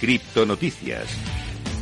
Criptonoticias.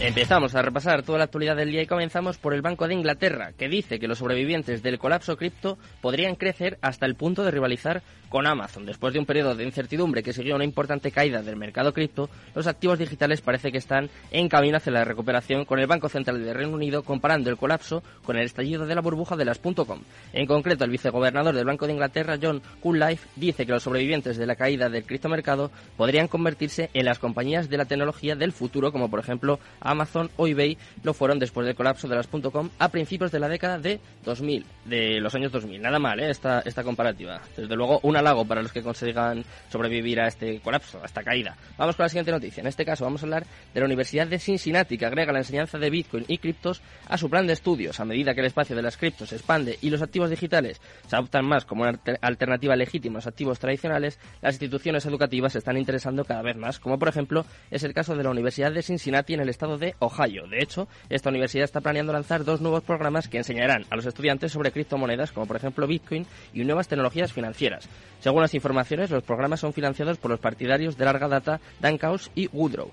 Empezamos a repasar toda la actualidad del día y comenzamos por el Banco de Inglaterra, que dice que los sobrevivientes del colapso cripto podrían crecer hasta el punto de rivalizar con Amazon. Después de un periodo de incertidumbre que siguió una importante caída del mercado cripto, los activos digitales parece que están en camino hacia la recuperación con el Banco Central del Reino Unido comparando el colapso con el estallido de la burbuja de las .com. En concreto, el vicegobernador del Banco de Inglaterra, John Coollife, dice que los sobrevivientes de la caída del criptomercado podrían convertirse en las compañías de la tecnología del futuro, como por ejemplo Amazon o eBay lo fueron después del colapso de las .com a principios de la década de 2000, de los años 2000. Nada mal, ¿eh? esta, esta comparativa. Desde luego, un halago para los que consigan sobrevivir a este colapso, a esta caída. Vamos con la siguiente noticia. En este caso vamos a hablar de la Universidad de Cincinnati, que agrega la enseñanza de Bitcoin y criptos a su plan de estudios. A medida que el espacio de las criptos se expande y los activos digitales se adoptan más como una alternativa legítima a los activos tradicionales, las instituciones educativas se están interesando cada vez más, como por ejemplo es el caso de la Universidad de Cincinnati en el estado de Ohio. De hecho, esta universidad está planeando lanzar dos nuevos programas que enseñarán a los estudiantes sobre criptomonedas, como por ejemplo Bitcoin y nuevas tecnologías financieras. Según las informaciones, los programas son financiados por los partidarios de larga data Dan Kaus y Woodrow.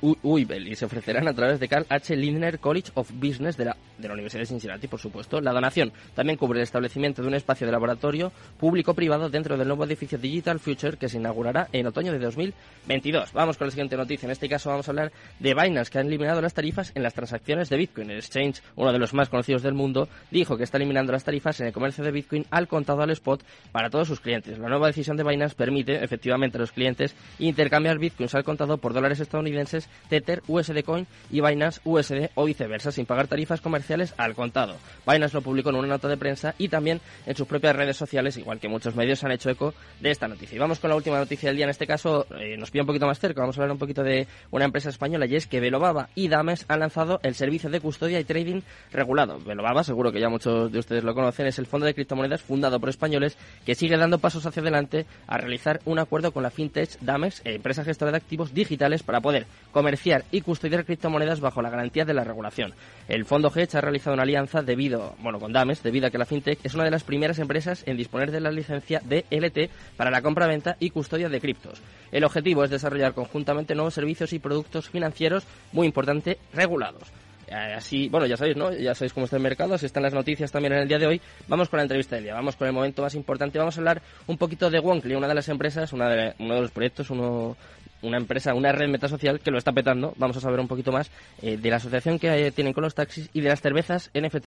Uibel y se ofrecerán a través de Carl H. Lindner College of Business de la, de la Universidad de Cincinnati, por supuesto. La donación también cubre el establecimiento de un espacio de laboratorio público-privado dentro del nuevo edificio Digital Future que se inaugurará en otoño de 2022. Vamos con la siguiente noticia. En este caso vamos a hablar de Binance, que ha eliminado las tarifas en las transacciones de Bitcoin. El exchange, uno de los más conocidos del mundo, dijo que está eliminando las tarifas en el comercio de Bitcoin al contado al spot para todos sus clientes. La nueva decisión de Binance permite efectivamente a los clientes intercambiar Bitcoins al contado por dólares estadounidenses Tether, USD Coin y Binance USD o viceversa, sin pagar tarifas comerciales al contado. Binance lo publicó en una nota de prensa y también en sus propias redes sociales, igual que muchos medios han hecho eco de esta noticia. Y vamos con la última noticia del día, en este caso eh, nos pilla un poquito más cerca, vamos a hablar un poquito de una empresa española y es que Velobaba y Dames han lanzado el servicio de custodia y trading regulado. Velobaba, seguro que ya muchos de ustedes lo conocen, es el fondo de criptomonedas fundado por españoles que sigue dando pasos hacia adelante a realizar un acuerdo con la fintech Dames, empresa gestora de activos digitales, para poder comerciar y custodiar criptomonedas bajo la garantía de la regulación. El fondo Hedge ha realizado una alianza debido, bueno, con Dames, debido a que la fintech es una de las primeras empresas en disponer de la licencia DLT para la compra-venta y custodia de criptos. El objetivo es desarrollar conjuntamente nuevos servicios y productos financieros muy importante regulados. Eh, así, bueno, ya sabéis, ¿no? Ya sabéis cómo está el mercado, así están las noticias también en el día de hoy. Vamos con la entrevista del día, vamos con el momento más importante. Vamos a hablar un poquito de Wonkly, una de las empresas, una de, uno de los proyectos, uno una empresa, una red metasocial que lo está petando. Vamos a saber un poquito más eh, de la asociación que tienen con los taxis y de las cervezas NFT.